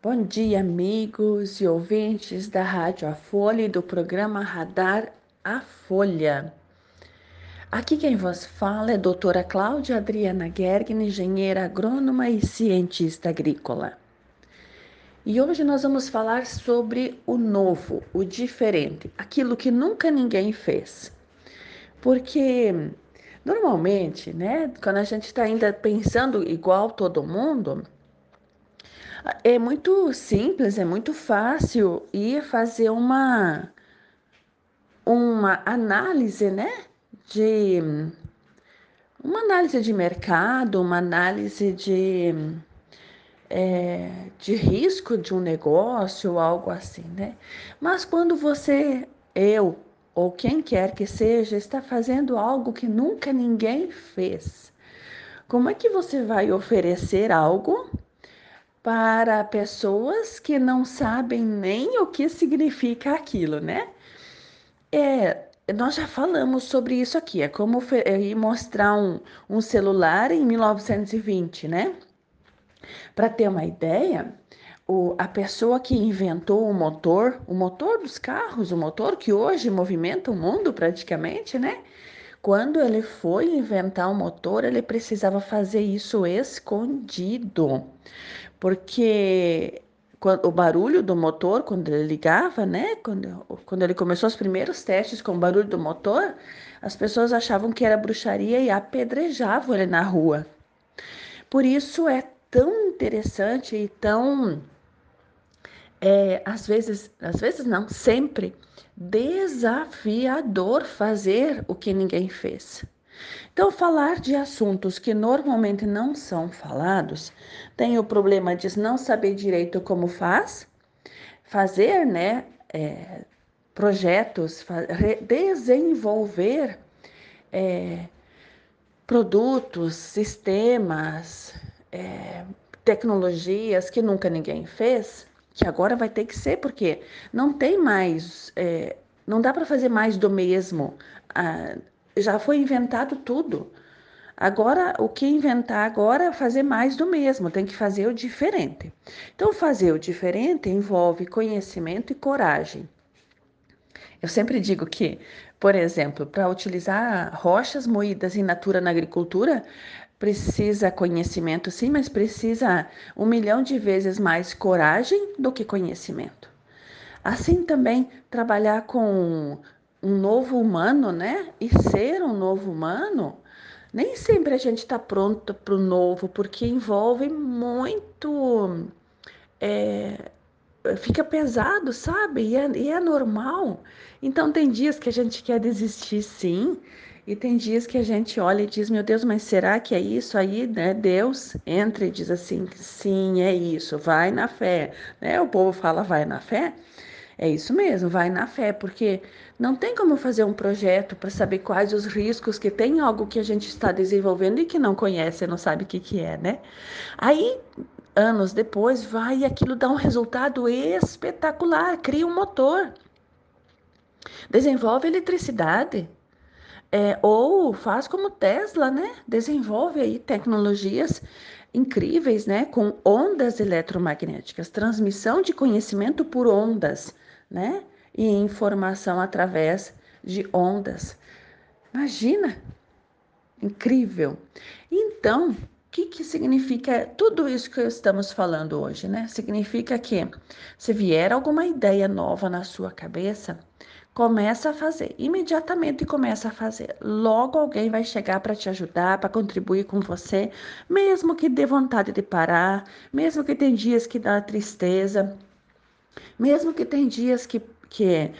Bom dia, amigos e ouvintes da Rádio A Folha e do programa Radar A Folha. Aqui quem vos fala é doutora Cláudia Adriana Gergen, engenheira agrônoma e cientista agrícola. E hoje nós vamos falar sobre o novo, o diferente, aquilo que nunca ninguém fez. Porque normalmente, né, quando a gente está ainda pensando igual todo mundo, é muito simples, é muito fácil ir fazer uma uma análise, né, de uma análise de mercado, uma análise de é, de risco de um negócio, algo assim, né? Mas quando você, eu ou quem quer que seja, está fazendo algo que nunca ninguém fez, como é que você vai oferecer algo para pessoas que não sabem nem o que significa aquilo, né? É, nós já falamos sobre isso aqui. É como é, mostrar um, um celular em 1920, né? Para ter uma ideia, o, a pessoa que inventou o motor, o motor dos carros, o motor que hoje movimenta o mundo praticamente, né? Quando ele foi inventar o motor, ele precisava fazer isso escondido, porque o barulho do motor, quando ele ligava, né? Quando, quando ele começou os primeiros testes com o barulho do motor, as pessoas achavam que era bruxaria e apedrejavam ele na rua. Por isso é tão interessante e tão. É, às vezes, às vezes não, sempre desafiador fazer o que ninguém fez. Então, falar de assuntos que normalmente não são falados tem o problema de não saber direito como faz, fazer, né, é, projetos, desenvolver é, produtos, sistemas, é, tecnologias que nunca ninguém fez, que agora vai ter que ser, porque não tem mais, é, não dá para fazer mais do mesmo. Ah, já foi inventado tudo. Agora, o que inventar agora é fazer mais do mesmo, tem que fazer o diferente. Então, fazer o diferente envolve conhecimento e coragem. Eu sempre digo que, por exemplo, para utilizar rochas moídas in natura na agricultura, precisa conhecimento, sim, mas precisa um milhão de vezes mais coragem do que conhecimento. Assim também, trabalhar com novo humano, né? E ser um novo humano, nem sempre a gente está pronto para o novo, porque envolve muito. É, fica pesado, sabe? E é, e é normal. Então, tem dias que a gente quer desistir, sim. E tem dias que a gente olha e diz, meu Deus, mas será que é isso aí, né? Deus entra e diz assim, sim, é isso, vai na fé, né? O povo fala, vai na fé. É isso mesmo, vai na fé, porque não tem como fazer um projeto para saber quais os riscos que tem algo que a gente está desenvolvendo e que não conhece, não sabe o que, que é, né? Aí, anos depois, vai e aquilo dá um resultado espetacular, cria um motor, desenvolve eletricidade. É, ou faz como Tesla, né? Desenvolve aí tecnologias incríveis, né? Com ondas eletromagnéticas, transmissão de conhecimento por ondas né? E informação através de ondas. Imagina! Incrível! Então, o que, que significa tudo isso que estamos falando hoje, né? Significa que se vier alguma ideia nova na sua cabeça, começa a fazer, imediatamente começa a fazer. Logo alguém vai chegar para te ajudar, para contribuir com você, mesmo que dê vontade de parar, mesmo que tem dias que dá tristeza, mesmo que tem dias que, que,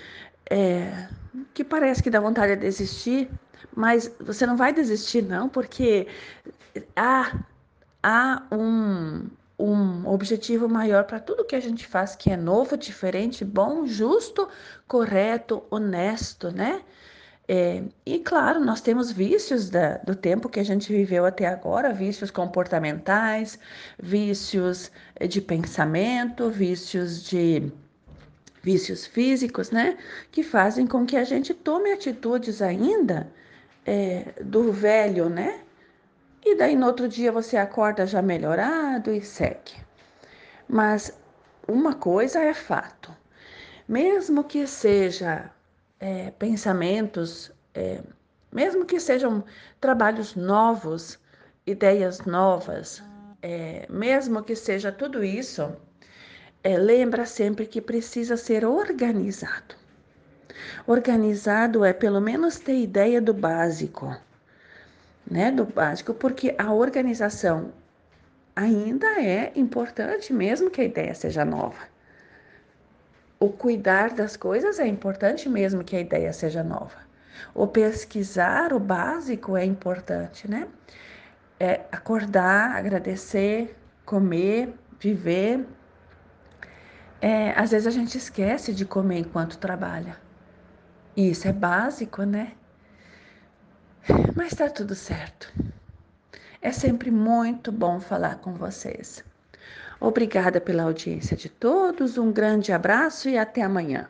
é, que parece que dá vontade de desistir, mas você não vai desistir, não, porque há, há um, um objetivo maior para tudo que a gente faz, que é novo, diferente, bom, justo, correto, honesto, né? É, e claro, nós temos vícios da, do tempo que a gente viveu até agora, vícios comportamentais, vícios de pensamento, vícios de vícios físicos, né? Que fazem com que a gente tome atitudes ainda é, do velho, né? E daí no outro dia você acorda já melhorado e segue. Mas uma coisa é fato, mesmo que seja é, pensamentos, é, mesmo que sejam trabalhos novos, ideias novas, é, mesmo que seja tudo isso, é, lembra sempre que precisa ser organizado. Organizado é pelo menos ter ideia do básico, né? Do básico, porque a organização ainda é importante, mesmo que a ideia seja nova. O cuidar das coisas é importante, mesmo que a ideia seja nova. O pesquisar o básico é importante, né? É acordar, agradecer, comer, viver. É, às vezes a gente esquece de comer enquanto trabalha. Isso é básico, né? Mas tá tudo certo. É sempre muito bom falar com vocês. Obrigada pela audiência de todos, um grande abraço e até amanhã.